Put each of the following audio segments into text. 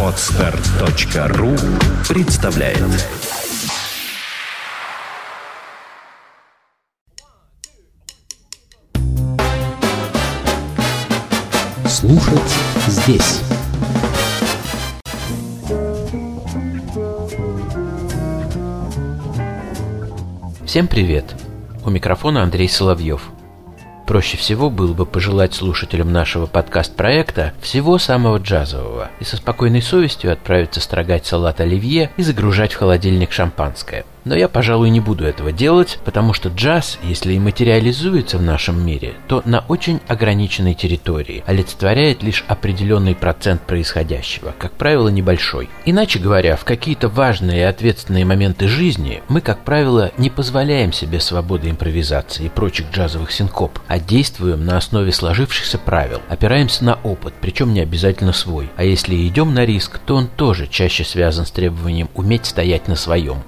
Отстар.ру представляет Слушать здесь Всем привет! У микрофона Андрей Соловьев. Проще всего было бы пожелать слушателям нашего подкаст-проекта всего самого джазового и со спокойной совестью отправиться строгать салат оливье и загружать в холодильник шампанское – но я, пожалуй, не буду этого делать, потому что джаз, если и материализуется в нашем мире, то на очень ограниченной территории, олицетворяет лишь определенный процент происходящего, как правило, небольшой. Иначе говоря, в какие-то важные и ответственные моменты жизни мы, как правило, не позволяем себе свободы импровизации и прочих джазовых синкоп, а действуем на основе сложившихся правил, опираемся на опыт, причем не обязательно свой. А если идем на риск, то он тоже чаще связан с требованием уметь стоять на своем,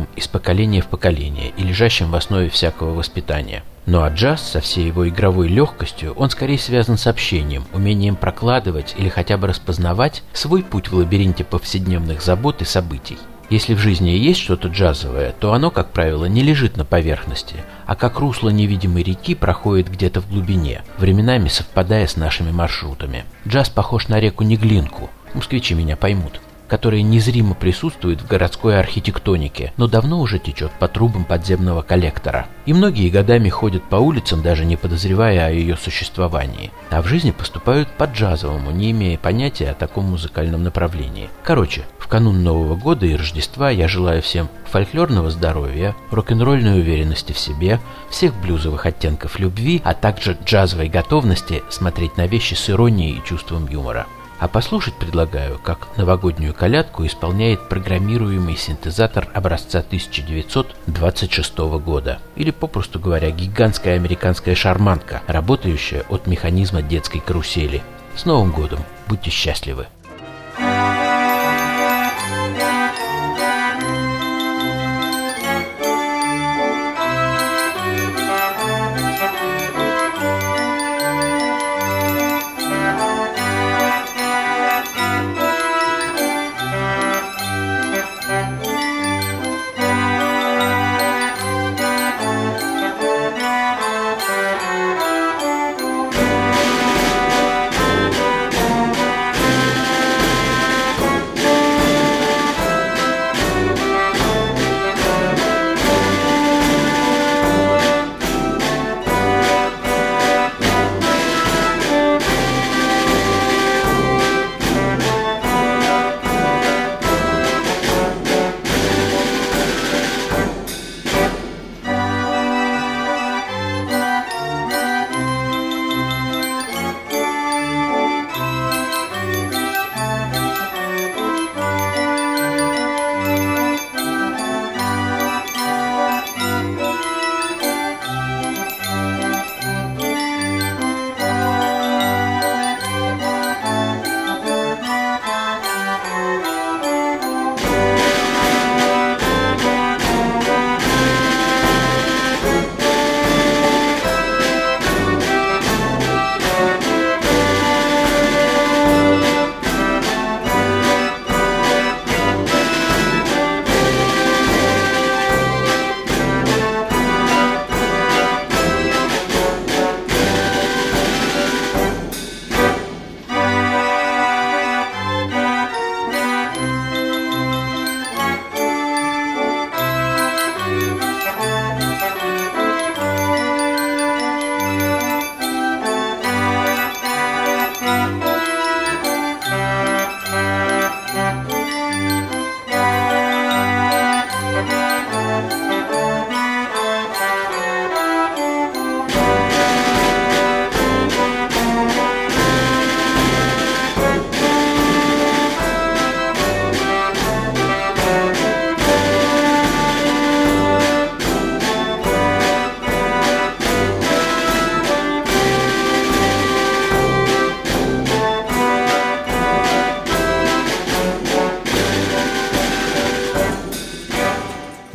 передаваемым из поколения в поколение и лежащим в основе всякого воспитания. Ну а джаз со всей его игровой легкостью, он скорее связан с общением, умением прокладывать или хотя бы распознавать свой путь в лабиринте повседневных забот и событий. Если в жизни есть что-то джазовое, то оно, как правило, не лежит на поверхности, а как русло невидимой реки проходит где-то в глубине, временами совпадая с нашими маршрутами. Джаз похож на реку Неглинку, москвичи меня поймут которая незримо присутствует в городской архитектонике, но давно уже течет по трубам подземного коллектора. И многие годами ходят по улицам, даже не подозревая о ее существовании. А в жизни поступают по-джазовому, не имея понятия о таком музыкальном направлении. Короче, в канун Нового года и Рождества я желаю всем фольклорного здоровья, рок-н-ролльной уверенности в себе, всех блюзовых оттенков любви, а также джазовой готовности смотреть на вещи с иронией и чувством юмора. А послушать предлагаю, как новогоднюю колядку исполняет программируемый синтезатор образца 1926 года. Или, попросту говоря, гигантская американская шарманка, работающая от механизма детской карусели. С Новым годом! Будьте счастливы!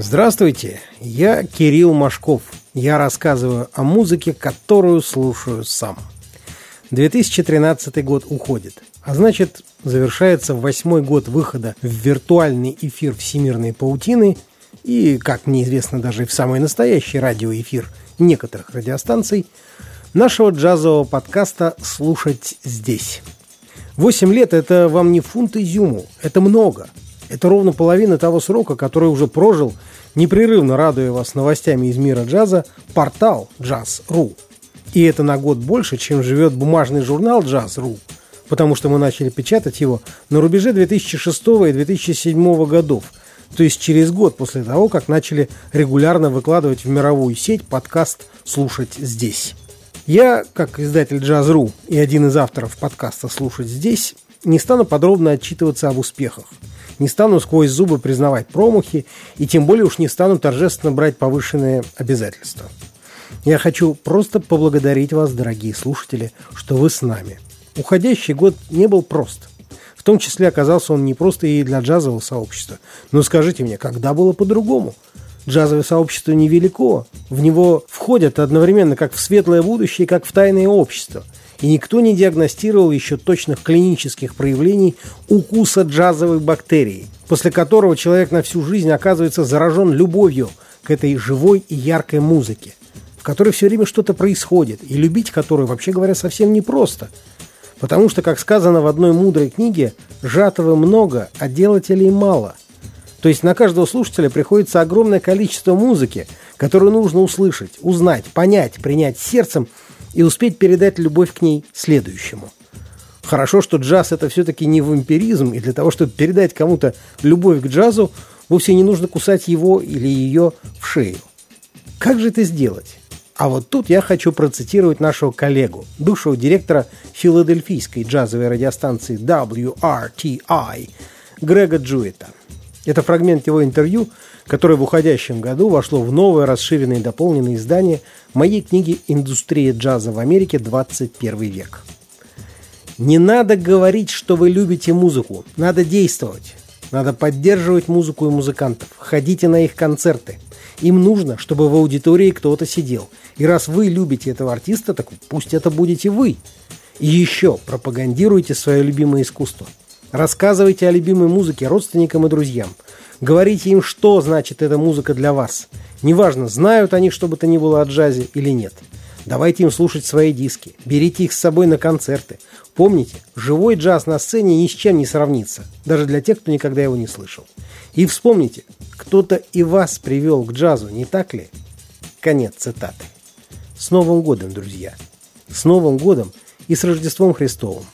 Здравствуйте, я Кирилл Машков. Я рассказываю о музыке, которую слушаю сам. 2013 год уходит. А значит, завершается восьмой год выхода в виртуальный эфир всемирной паутины и, как мне известно, даже в самый настоящий радиоэфир некоторых радиостанций, нашего джазового подкаста «Слушать здесь». Восемь лет – это вам не фунт изюму, это много. Это ровно половина того срока, который уже прожил, непрерывно радуя вас новостями из мира джаза, портал Jazz.ru. И это на год больше, чем живет бумажный журнал Jazz.ru, потому что мы начали печатать его на рубеже 2006 и 2007 годов, то есть через год после того, как начали регулярно выкладывать в мировую сеть подкаст «Слушать здесь». Я, как издатель Jazz.ru и один из авторов подкаста «Слушать здесь», не стану подробно отчитываться об успехах, не стану сквозь зубы признавать промахи и тем более уж не стану торжественно брать повышенные обязательства. Я хочу просто поблагодарить вас, дорогие слушатели, что вы с нами. Уходящий год не был прост. В том числе оказался он не просто и для джазового сообщества. Но скажите мне, когда было по-другому – Джазовое сообщество невелико. В него входят одновременно как в светлое будущее, как в тайное общество. И никто не диагностировал еще точных клинических проявлений укуса джазовой бактерии, после которого человек на всю жизнь оказывается заражен любовью к этой живой и яркой музыке, в которой все время что-то происходит, и любить которую, вообще говоря, совсем непросто. Потому что, как сказано в одной мудрой книге, «жатого много, а делателей мало». То есть на каждого слушателя приходится огромное количество музыки, которую нужно услышать, узнать, понять, принять сердцем и успеть передать любовь к ней следующему. Хорошо, что джаз это все-таки не вампиризм, и для того, чтобы передать кому-то любовь к джазу, вовсе не нужно кусать его или ее в шею. Как же это сделать? А вот тут я хочу процитировать нашего коллегу, бывшего директора филадельфийской джазовой радиостанции WRTI Грега Джуэта – это фрагмент его интервью, которое в уходящем году вошло в новое расширенное и дополненное издание моей книги «Индустрия джаза в Америке. 21 век». Не надо говорить, что вы любите музыку. Надо действовать. Надо поддерживать музыку и музыкантов. Ходите на их концерты. Им нужно, чтобы в аудитории кто-то сидел. И раз вы любите этого артиста, так пусть это будете вы. И еще пропагандируйте свое любимое искусство – Рассказывайте о любимой музыке родственникам и друзьям. Говорите им, что значит эта музыка для вас. Неважно, знают они что бы то ни было о джазе или нет. Давайте им слушать свои диски. Берите их с собой на концерты. Помните, живой джаз на сцене ни с чем не сравнится. Даже для тех, кто никогда его не слышал. И вспомните, кто-то и вас привел к джазу, не так ли? Конец цитаты. С Новым годом, друзья! С Новым годом и с Рождеством Христовым!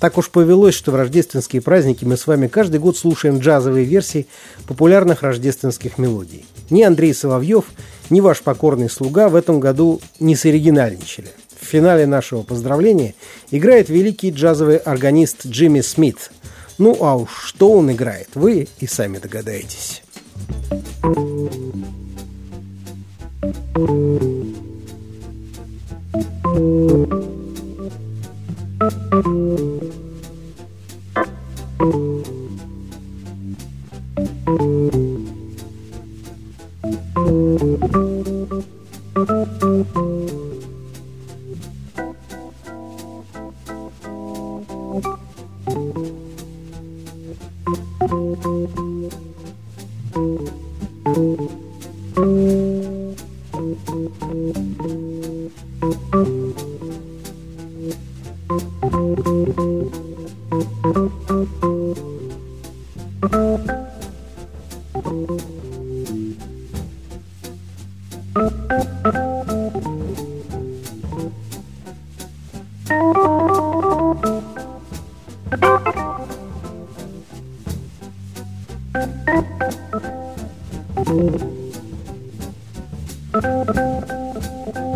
Так уж повелось, что в рождественские праздники мы с вами каждый год слушаем джазовые версии популярных рождественских мелодий. Ни Андрей Соловьев, ни ваш покорный слуга в этом году не соригинальничали. В финале нашего поздравления играет великий джазовый органист Джимми Смит. Ну а уж что он играет, вы и сами догадаетесь. Слушать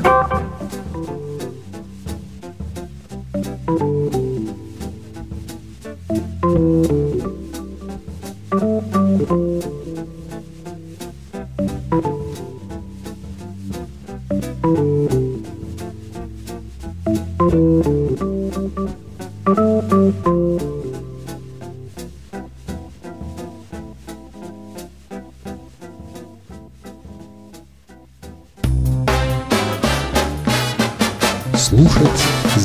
Thank you.